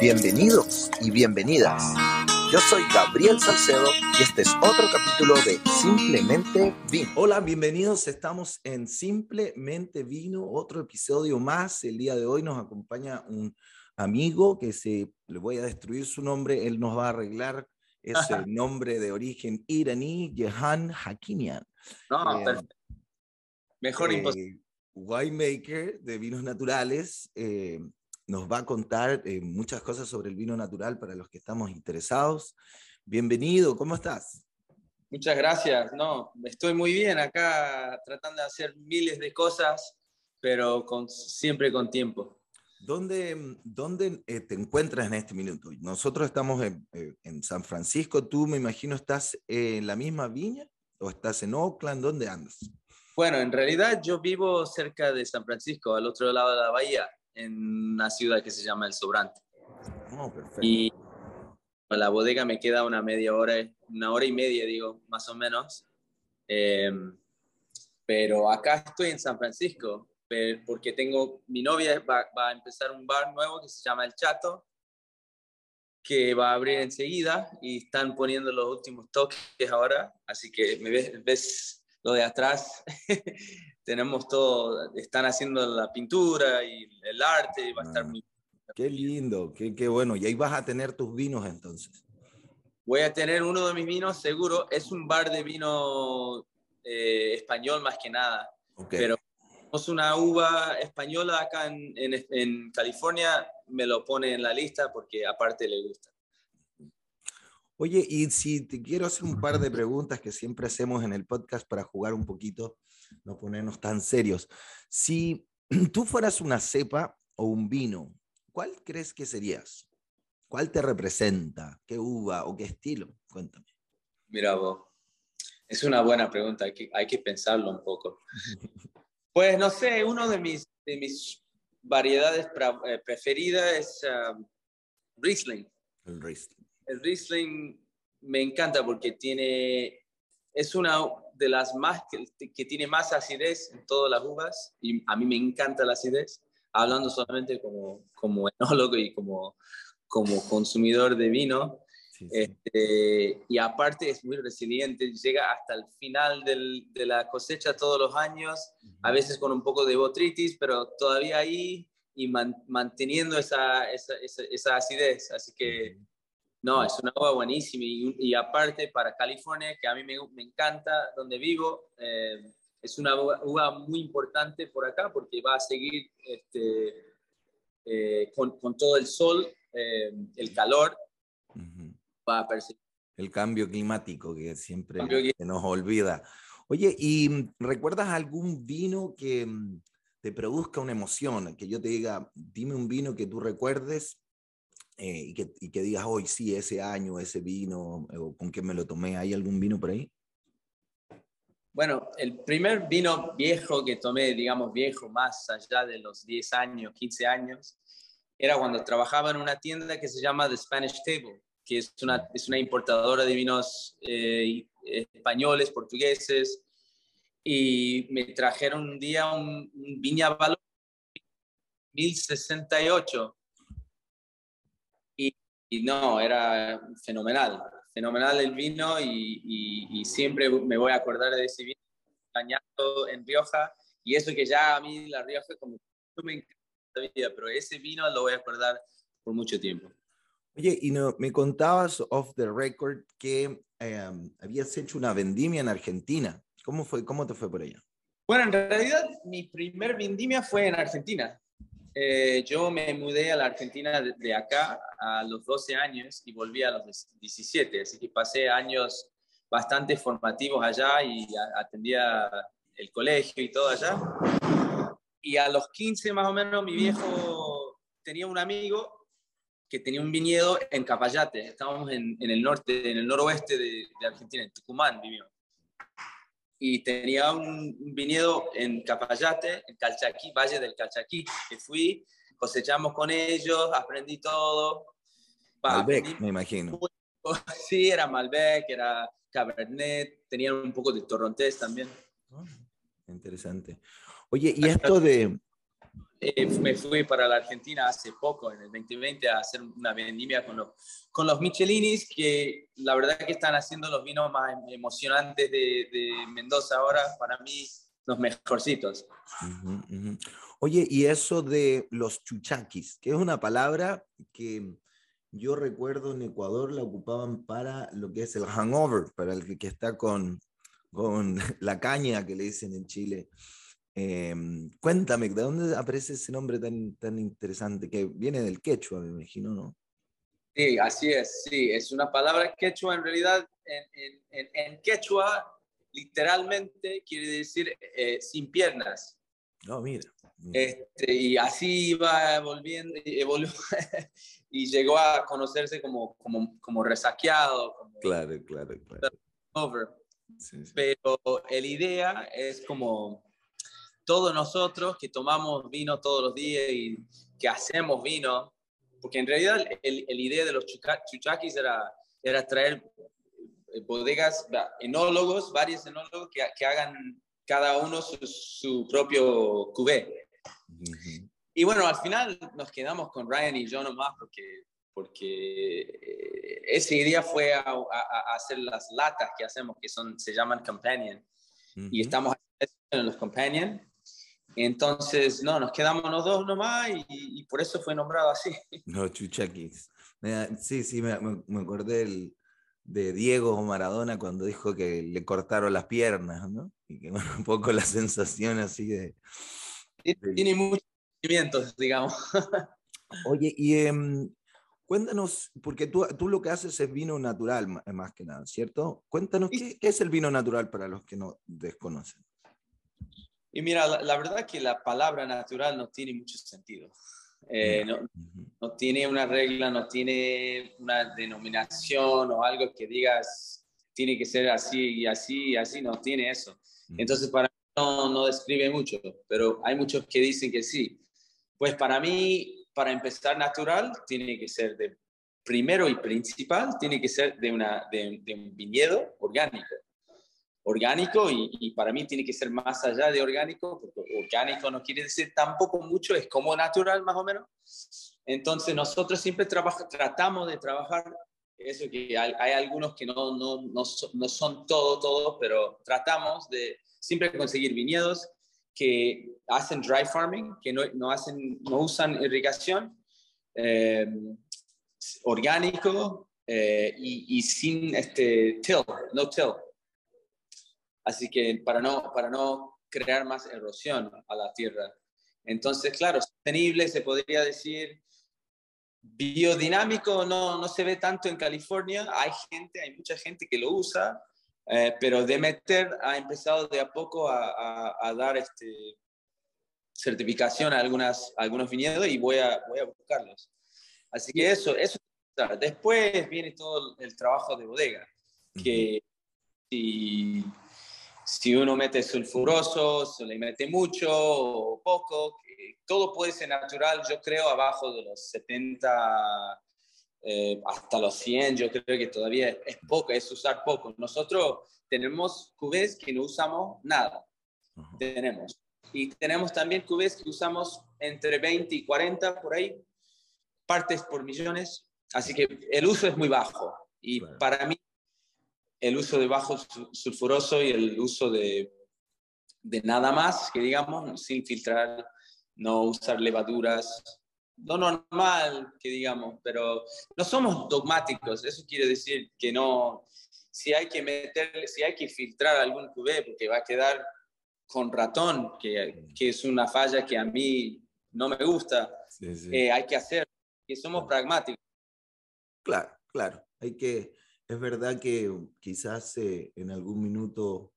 Bienvenidos y bienvenidas. Yo soy Gabriel Salcedo y este es otro capítulo de Simplemente Vino. Hola, bienvenidos. Estamos en Simplemente Vino, otro episodio más. El día de hoy nos acompaña un amigo que se le voy a destruir su nombre, él nos va a arreglar ese nombre de origen iraní, Jehan Hakimian. No, eh, perfecto. Mejor eh, imposible. Winemaker de vinos naturales. Eh, nos va a contar eh, muchas cosas sobre el vino natural para los que estamos interesados. Bienvenido, ¿cómo estás? Muchas gracias. No, estoy muy bien acá tratando de hacer miles de cosas, pero con, siempre con tiempo. ¿Dónde, dónde eh, te encuentras en este minuto? Nosotros estamos en, eh, en, San Francisco. ¿Tú, me imagino, estás en la misma viña o estás en Oakland? ¿Dónde andas? Bueno, en realidad yo vivo cerca de San Francisco, al otro lado de la bahía en una ciudad que se llama El Sobrante. Oh, perfecto. Y la bodega me queda una media hora, una hora y media, digo, más o menos. Em, pero acá estoy en San Francisco, porque tengo, mi novia va, a empezar un bar nuevo que se llama El Chato, que va a abrir enseguida y están poniendo los últimos toques ahora, así que me ves, ves lo de atrás, tenemos todo, están haciendo la pintura y el arte, y va a estar ah, muy... Qué lindo, qué, qué, bueno. Y ahí vas a tener tus vinos entonces. Voy a tener uno de mis vinos, seguro. Es un bar de vino eh, español más que nada. Pero tenemos una uva española acá en, en, en California, me lo pone en la lista porque aparte le gusta. Oye, y si te quiero hacer un par de preguntas que siempre hacemos en el podcast para jugar un poquito no ponernos tan serios. Si tú fueras una cepa o un vino, ¿cuál crees que serías? ¿Cuál te representa? ¿Qué uva o qué estilo? Cuéntame. Mira vos, es una buena pregunta, hay que, hay que pensarlo un poco. Pues no sé, uno de mis, de mis variedades eh, preferidas es um, Riesling. El Riesling. El Riesling me encanta porque tiene, es una de las más que, que, tiene más acidez en todas las uvas y a mí me encanta la acidez, hablando solamente como, como enólogo y como, como consumidor de vino. Este, y aparte es muy resiliente, llega hasta el final del, de la cosecha todos los años, a veces con un poco de botritis, pero todavía ahí y manteniendo esa, esa, esa, acidez. Así que no, es una uva buenísima y, aparte para California, que a mí me, me encanta donde vivo, eh, es una uva, muy importante por acá porque va a seguir este, eh, con, con, todo el sol, eh, el calor, va a perseguir. El cambio climático que siempre se nos olvida. Oye, ¿y mm, recuerdas algún vino que mm, te produzca una emoción? Que yo te diga, dime un vino que tú recuerdes eh, y, que, y, que, digas, hoy sí, ese año, ese vino, o con qué me lo tomé, ¿hay algún vino por ahí? Bueno, el primer vino viejo que tomé, digamos viejo, más allá de los 10 años, 15 años, era cuando trabajaba en una tienda que se llama The Spanish Table, que es una, es una importadora de vinos eh, españoles, portugueses, y me trajeron un día un, un Viña Valor 1068 y no, era fenomenal, fenomenal el vino y, y, siempre me voy a acordar de ese vino bañado en Rioja y eso que ya a mí la Rioja como me encanta vida, pero ese vino lo voy a acordar por mucho tiempo. Oye, y no, me contabas off the record que em, habías hecho una vendimia en Argentina. ¿Cómo, fue, ¿Cómo te fue por allá? Bueno, en realidad mi primer vendimia fue en Argentina. Eh, yo me mudé a la Argentina de, acá a los 12 años y volví a los 17, así que pasé años bastante formativos allá y atendía el colegio y todo allá. Y a los 15 más o menos mi viejo tenía un amigo que tenía un viñedo en Capayate, estábamos en, el norte, en el noroeste de, Argentina, en Tucumán vivimos y tenía un, viñedo en Capayate, en Calchaquí, Valle del Calchaquí, que fui, cosechamos con ellos, aprendí todo. Malbec, me imagino. Sí, era Malbec, era Cabernet, tenían un poco de Torrontés también. Ah, interesante. Oye, y esto de, eh, me fui para la Argentina hace poco, en el 2020, a hacer una vendimia con los, con los Michelinis, que la verdad que están haciendo los vinos más emocionantes de, Mendoza ahora, para mí los mejorcitos. Oye, y eso de los chuchaquis, que es una palabra que yo recuerdo en Ecuador la ocupaban para lo que es el hangover, para el que, está con, con la caña que le dicen en Chile. Em, cuéntame, ¿de dónde aparece ese nombre tan, tan interesante? Que viene del quechua, me imagino, ¿no? Sí, así es, sí, es una palabra quechua, en realidad en, en, en quechua literalmente quiere decir eh, sin piernas. No, mira. Este, y así iba volviendo y, y llegó a conocerse como, como, como resaqueado. claro, claro, claro. Over. Pero la idea es como todos nosotros que tomamos vino todos los días y que hacemos vino, porque en realidad el, el idea de los chuchaquis era, era traer eh, bodegas, enólogos, varios enólogos que, que hagan cada uno su, propio cubé. Y bueno, al final nos quedamos con Ryan y yo nomás porque, porque eh, esa idea fue a, a, hacer las latas que hacemos, que son, se llaman Companion. Y estamos en los Companion. Entonces, no, nos quedamos los dos nomás y, por eso fue nombrado así. No, chuchaquis. Sí, sí, me, me, acordé de Diego Maradona cuando dijo que le cortaron las piernas, ¿no? Y que bueno, un poco la sensación así de... Tiene muchos sentimientos, digamos. Oye, y em, cuéntanos, porque tú, tú, lo que haces es vino natural más que nada, ¿cierto? Cuéntanos, ¿qué, ¿qué, es el vino natural para los que no desconocen? Y mira, la, verdad que la palabra natural no tiene mucho sentido. Eh, no, no, tiene una regla, no tiene una denominación o algo que digas tiene que ser así y así y así, no tiene eso. Entonces, para mí no, no describe mucho, pero hay muchos que dicen que sí. Pues para mí, para empezar natural, tiene que ser de primero y principal, tiene que ser de, una, de, de un viñedo orgánico orgánico y, para mí tiene que ser más allá de orgánico, porque orgánico no quiere decir tampoco mucho, es como natural más o menos. Entonces nosotros siempre tratamos de trabajar eso que hay, algunos que no, no, no, no son todo, todo, pero tratamos de siempre conseguir viñedos que hacen dry farming, que no, no hacen, no usan irrigación, eh, orgánico eh, y, y, sin este till, no till. Así que para no, para no crear más erosión a la tierra. Entonces, claro, sostenible se podría decir, biodinámico no, no se ve tanto en California, hay gente, hay mucha gente que lo usa, eh, pero Demeter ha empezado de a poco a, a, dar este, certificación a, algunas, algunos viñedos y voy a, voy a buscarlos. Así que eso, eso. Después viene todo el trabajo de bodega, que si si uno mete sulfuroso, se le mete mucho o poco, todo puede ser natural, yo creo, abajo de los 70 eh, hasta los 100, yo creo que todavía es poco, es usar poco. Nosotros tenemos cubes que no usamos nada, tenemos. Y tenemos también cubes que usamos entre 20 y 40 por ahí, partes por millones, así que el uso es muy bajo. Y para mí el uso de bajo sulfuroso y el uso de, de nada más, que digamos, sin filtrar, no usar levaduras, no normal, que digamos, pero no somos dogmáticos, eso quiere decir que no, si hay que meter, si hay que filtrar algún cubé porque va a quedar con ratón, que, que es una falla que a mí no me gusta, eh, hay que hacer, que somos pragmáticos. Claro, claro, hay que es verdad que quizás eh, en algún minuto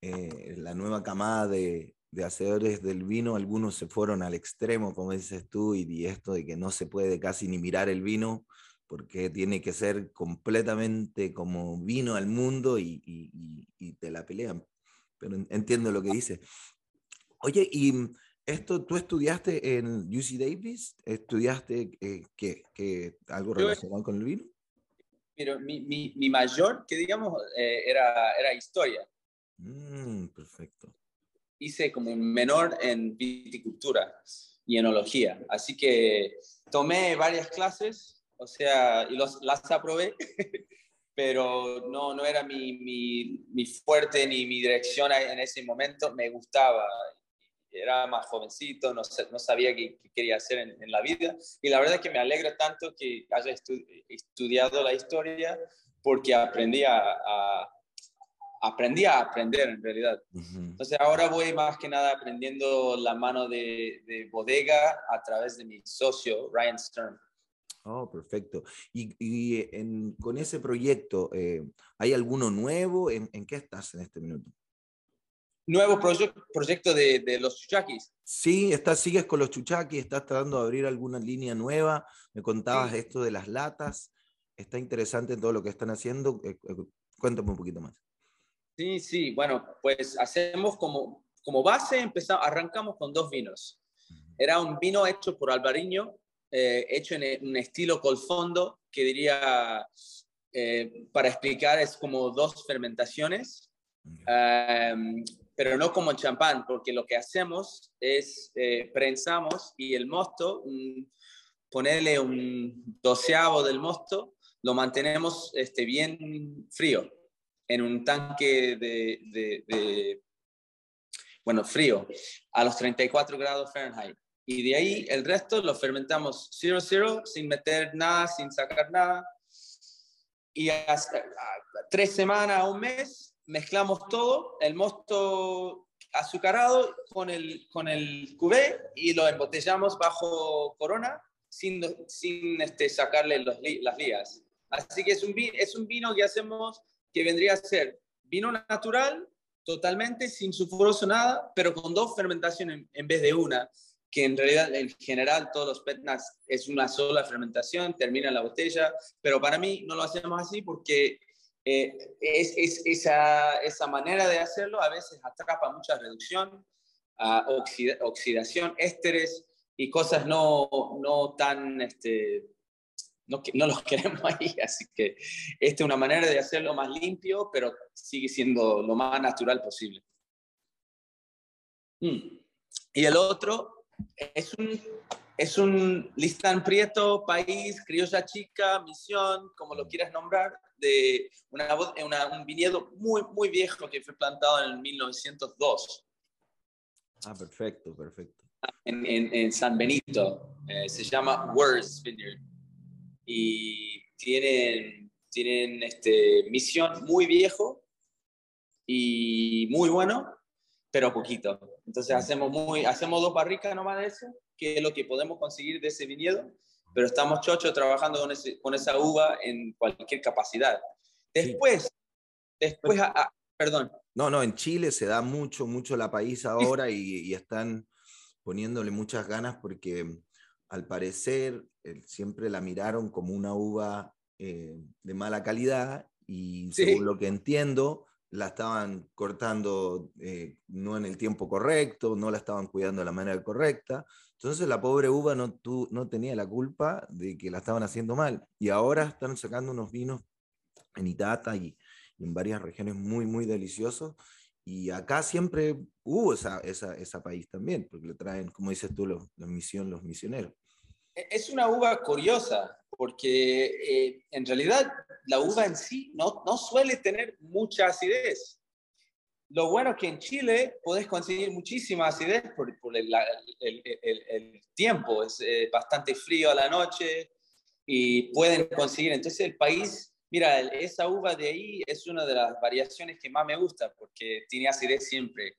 eh, la nueva camada de, de, hacedores del vino, algunos se fueron al extremo, como dices tú, y, esto de que no se puede casi ni mirar el vino porque tiene que ser completamente como vino al mundo y, y, te la pelean. Pero entiendo lo que dices. Oye, y esto, ¿tú estudiaste en UC Davis? ¿Estudiaste eh, qué, algo relacionado con el vino? Pero mi, mi, mi mayor, que digamos, eh, era, era historia. Mm, perfecto. hice como un menor en viticultura y enología. Así que tomé varias clases, o sea, y los, las aprobé, pero no, no era mi, mi, mi, fuerte ni mi dirección en ese momento. Me gustaba, era más jovencito, no, no sabía qué, quería hacer en, la vida. Y la verdad es que me alegra tanto que haya estudiado la historia porque aprendí a, aprendí a aprender en realidad. Entonces ahora voy más que nada aprendiendo la mano de, de bodega a través de mi socio, Ryan Stern. Oh, perfecto. Y, y en, con ese proyecto, eh, ¿hay alguno nuevo? ¿En, ¿En, qué estás en este minuto? Nuevo proyecto de, de, los chuchaquis. Sí, estás, sigues con los chuchaquis, estás tratando de abrir alguna línea nueva. Me contabas esto de las latas. Está interesante todo lo que están haciendo. Eh, eh, cuéntame un poquito más. Sí, sí, bueno, pues hacemos como, como base, empezamos, arrancamos con dos vinos. Era un vino hecho por Alvariño, eh, hecho en un estilo colfondo, que diría, eh, para explicar, es como dos fermentaciones, em, pero no como champán, porque lo que hacemos es eh, prensamos y el mosto, ponerle un doceavo del mosto, lo mantenemos este, bien frío en un tanque de, bueno, frío, a los 34 grados Fahrenheit. Y de ahí el resto lo fermentamos 0-0, sin meter nada, sin sacar nada. Y hasta tres semanas un mes mezclamos todo, el mosto azucarado con el, con el cubé y lo embotellamos bajo corona sin, sin este, sacarle los, las lías. Así que es un, es un vino que hacemos que vendría a ser vino natural, totalmente sin sulfuroso nada, pero con dos fermentaciones en vez de una, que en realidad en general todos los petnas es una sola fermentación, termina la botella, pero para mí no lo hacemos así porque eh, es, es, esa, esa manera de hacerlo a veces atrapa mucha reducción, oxidación, ésteres y cosas no, no tan este, no, no los queremos ahí, así que esta es una manera de hacerlo más limpio, pero sigue siendo lo más natural posible. Mm. Y el otro es un, es un listán prieto, país, criolla chica, misión, como lo quieras nombrar, de una, un viñedo muy, muy viejo que fue plantado en 1902. Ah, perfecto, perfecto. En, en, San Benito, eh, se llama Words Vineyard y tienen, tienen este, misión muy viejo y muy bueno, pero poquito. Entonces hacemos, muy, hacemos dos barricas nomás de eso, que es lo que podemos conseguir de ese viñedo, pero estamos chocho trabajando con, ese, con esa uva en cualquier capacidad. Después, después, perdón. No, no, en Chile se da mucho, mucho la país ahora y, y están poniéndole muchas ganas porque al parecer siempre la miraron como una uva eh, de mala calidad y según lo que entiendo, la estaban cortando eh, no en el tiempo correcto, no la estaban cuidando de la manera correcta. Entonces la pobre uva no, no tenía la culpa de que la estaban haciendo mal. Y ahora están sacando unos vinos en Itata y, en varias regiones muy, muy deliciosos. Y acá siempre hubo esa, esa, esa país también, porque le traen, como dices tú, los, la misión, los misioneros. Es una uva curiosa, porque eh, en realidad la uva en sí no, suele tener mucha acidez. Lo bueno es que en Chile podés conseguir muchísima acidez por, el, tiempo, es eh, bastante frío a la noche y pueden conseguir. Entonces el país, mira, esa uva de ahí es una de las variaciones que más me gusta porque tiene acidez siempre.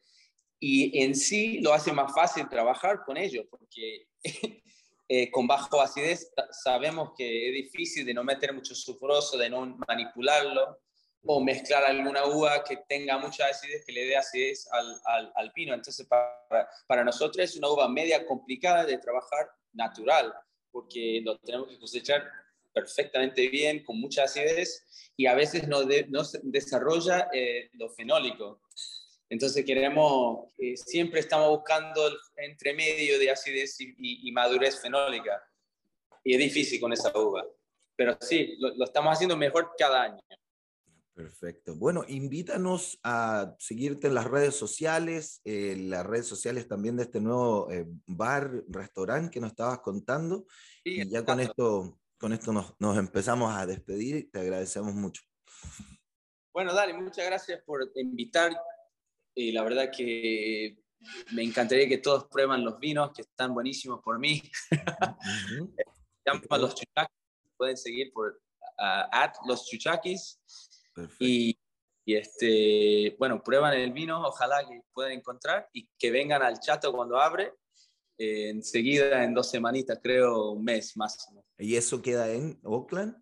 Y en sí lo hace más fácil trabajar con ellos porque Eh, con bajo acidez sabemos que es difícil de no meter mucho sulfuroso, de no manipularlo o mezclar alguna uva que tenga mucha acidez, que le dé acidez al, al, al pino. Entonces, para, para, nosotros es una uva media complicada de trabajar natural, porque lo tenemos que cosechar perfectamente bien, con mucha acidez, y a veces no, no desarrolla eh, lo fenólico. Entonces queremos, eh, siempre estamos buscando el entremedio de acidez y, madurez fenólica. Y es difícil con esa uva. Pero sí, lo, estamos haciendo mejor cada año. Perfecto. Bueno, invítanos a seguirte en las redes sociales, eh, las redes sociales también de este nuevo eh, bar, restaurante que nos estabas contando. y ya con esto, con esto nos, nos, empezamos a despedir. Te agradecemos mucho. Bueno, dale, muchas gracias por invitar. Y la verdad que me encantaría que todos prueban los vinos, que están buenísimos por mí. Uh los chuchakis, pueden seguir por at los chuchakis. Y, y, este, bueno, prueban el vino, ojalá que puedan encontrar y que vengan al chato cuando abre. Eh, enseguida, en dos semanitas, creo, un mes máximo. ¿Y eso queda en Oakland?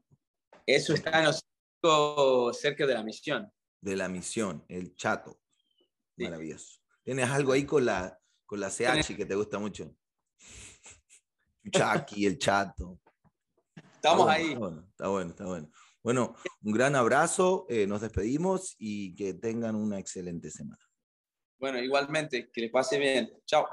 Eso está en cerca de la misión. De la misión, el chato. Maravilloso. ¿Tienes algo ahí con la, con la CH que te gusta mucho? Chucky, el chato. Estamos ahí. Está bueno, está bueno, está bueno. Bueno, un gran abrazo, eh, nos despedimos y que tengan una excelente semana. Bueno, igualmente, que les pase bien. Chao.